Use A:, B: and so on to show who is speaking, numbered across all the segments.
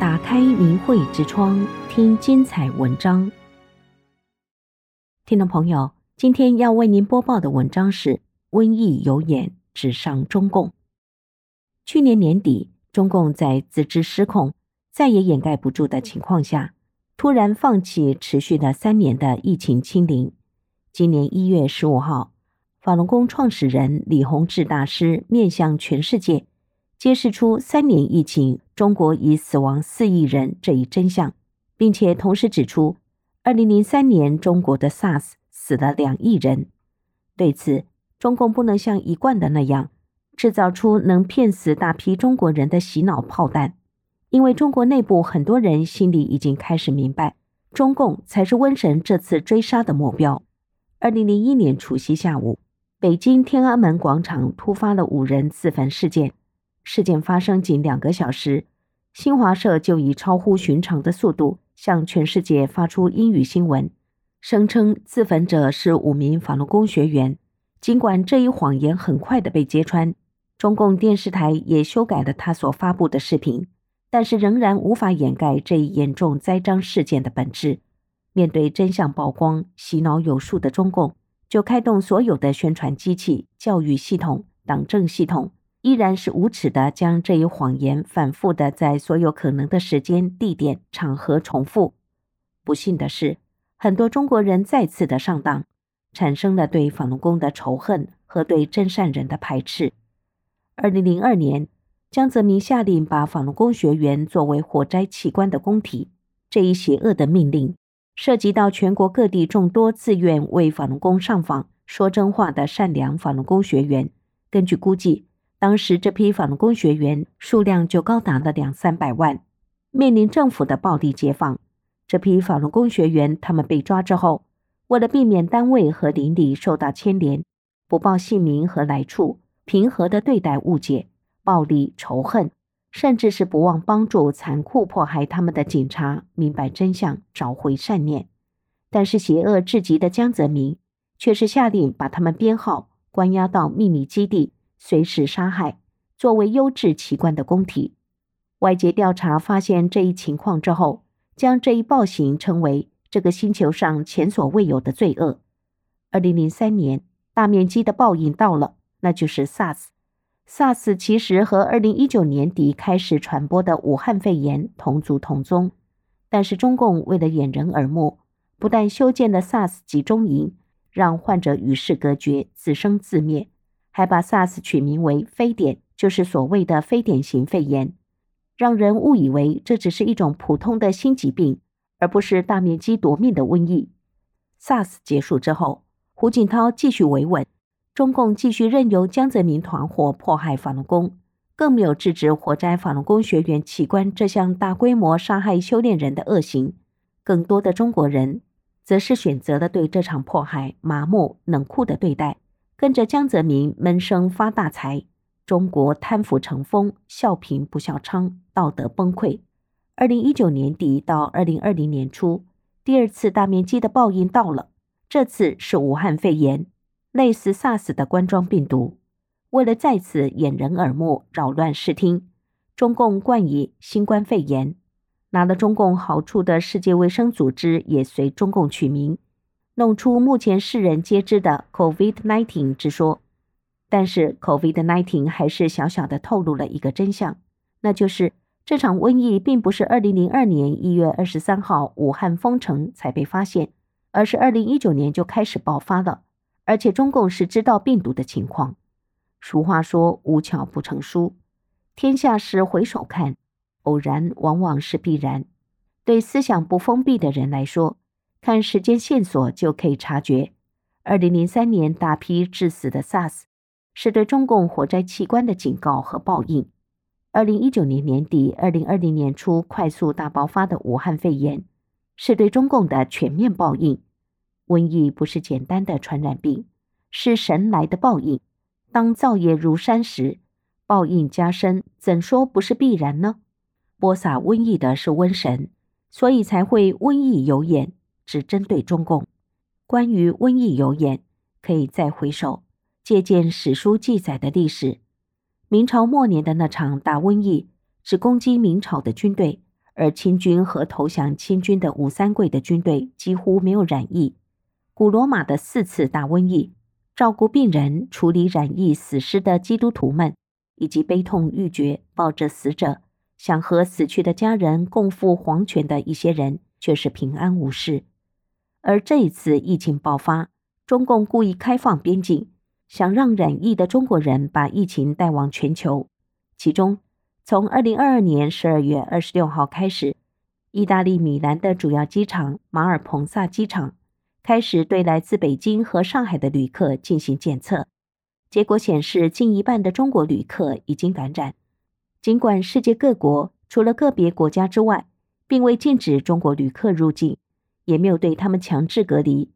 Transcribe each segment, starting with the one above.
A: 打开明慧之窗，听精彩文章。听众朋友，今天要为您播报的文章是《瘟疫有眼，指上中共》。去年年底，中共在自知失控、再也掩盖不住的情况下，突然放弃持续了三年的疫情清零。今年一月十五号，法轮功创始人李洪志大师面向全世界，揭示出三年疫情，中国已死亡四亿人这一真相，并且同时指出，二零零三年中国的 SARS 死了两亿人。对此，中共不能像一贯的那样，制造出能骗死大批中国人的洗脑炮弹，因为中国内部很多人心里已经开始明白，中共才是瘟神这次追杀的目标。二零零一年除夕下午，北京天安门广场突发了五人自焚事件。事件发生仅两个小时，新华社就以超乎寻常的速度向全世界发出英语新闻，声称自焚者是五名法轮功学员。尽管这一谎言很快的被揭穿，中共电视台也修改了他所发布的视频，但是仍然无法掩盖这一严重栽赃事件的本质。面对真相曝光、洗脑有术的中共，就开动所有的宣传机器、教育系统、党政系统。依然是无耻的，将这一谎言反复的在所有可能的时间、地点、场合重复。不幸的是，很多中国人再次的上当，产生了对法轮功的仇恨和对真善人的排斥。二零零二年，江泽民下令把法轮功学员作为火灾器官的供体，这一邪恶的命令涉及到全国各地众多自愿为法轮功上访、说真话的善良法轮功学员。根据估计，当时这批法轮功学员数量就高达了两三百万，面临政府的暴力解放。这批法轮功学员他们被抓之后，为了避免单位和邻里受到牵连，不报姓名和来处，平和地对待误解、暴力、仇恨，甚至是不忘帮助残酷迫害他们的警察明白真相，找回善念。但是邪恶至极的江泽民却是下令把他们编号关押到秘密基地。随时杀害，作为优质器官的供体。外界调查发现这一情况之后，将这一暴行称为这个星球上前所未有的罪恶。二零零三年，大面积的报应到了，那就是 SARS。SARS 其实和二零一九年底开始传播的武汉肺炎同祖同宗，但是中共为了掩人耳目，不但修建了 SARS 集中营，让患者与世隔绝，自生自灭。还把 SARS 取名为“非典”，就是所谓的非典型肺炎，让人误以为这只是一种普通的新疾病，而不是大面积夺命的瘟疫。SARS 结束之后，胡锦涛继续维稳，中共继续任由江泽民团伙迫害法轮功，更没有制止火灾法轮功学员器官这项大规模杀害修炼人的恶行。更多的中国人，则是选择了对这场迫害麻木冷酷的对待。跟着江泽民闷声发大财，中国贪腐成风，笑贫不笑娼，道德崩溃。二零一九年底到二零二零年初，第二次大面积的报应到了，这次是武汉肺炎，类似 SARS 的冠状病毒。为了再次掩人耳目，扰乱视听，中共冠以新冠肺炎，拿了中共好处的世界卫生组织也随中共取名。弄出目前世人皆知的 COVID-19 之说，但是 COVID-19 还是小小的透露了一个真相，那就是这场瘟疫并不是2002年1月23号武汉封城才被发现，而是2019年就开始爆发了，而且中共是知道病毒的情况。俗话说无巧不成书，天下事回首看，偶然往往是必然。对思想不封闭的人来说，看时间线索就可以察觉，二零零三年大批致死的 SARS 是对中共火灾器官的警告和报应；二零一九年年底、二零二零年初快速大爆发的武汉肺炎是对中共的全面报应。瘟疫不是简单的传染病，是神来的报应。当造业如山时，报应加深，怎说不是必然呢？播撒瘟疫的是瘟神，所以才会瘟疫有眼。只针对中共。关于瘟疫有眼，可以再回首，借鉴史书记载的历史。明朝末年的那场大瘟疫，只攻击明朝的军队，而清军和投降清军的吴三桂的军队几乎没有染疫。古罗马的四次大瘟疫，照顾病人、处理染疫死尸的基督徒们，以及悲痛欲绝、抱着死者想和死去的家人共赴黄泉的一些人，却是平安无事。而这一次疫情爆发，中共故意开放边境，想让染疫的中国人把疫情带往全球。其中，从二零二二年十二月二十六号开始，意大利米兰的主要机场马尔彭萨机场开始对来自北京和上海的旅客进行检测。结果显示，近一半的中国旅客已经感染。尽管世界各国除了个别国家之外，并未禁止中国旅客入境，也没有对他们强制隔离，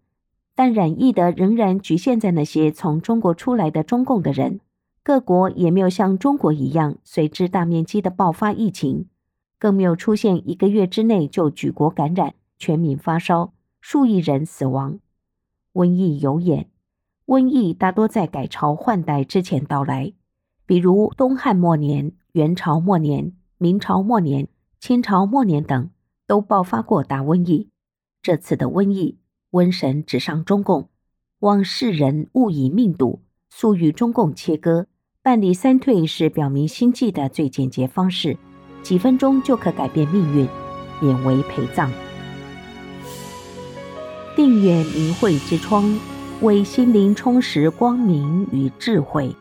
A: 但染疫的仍然局限在那些从中国出来的中共的人。各国也没有像中国一样随之大面积的爆发疫情，更没有出现一个月之内就举国感染、全民发烧、数亿人死亡。瘟疫有眼。瘟疫大多在改朝换代之前到来，比如东汉末年、元朝末年、明朝末年、清朝末年等，都爆发过大瘟疫。这次的瘟疫，瘟神指上中共，望世人勿以命赌，速与中共切割。办理三退是表明心迹的最简洁方式，几分钟就可改变命运，免为陪葬。定远明慧之窗。为心灵充实光明与智慧。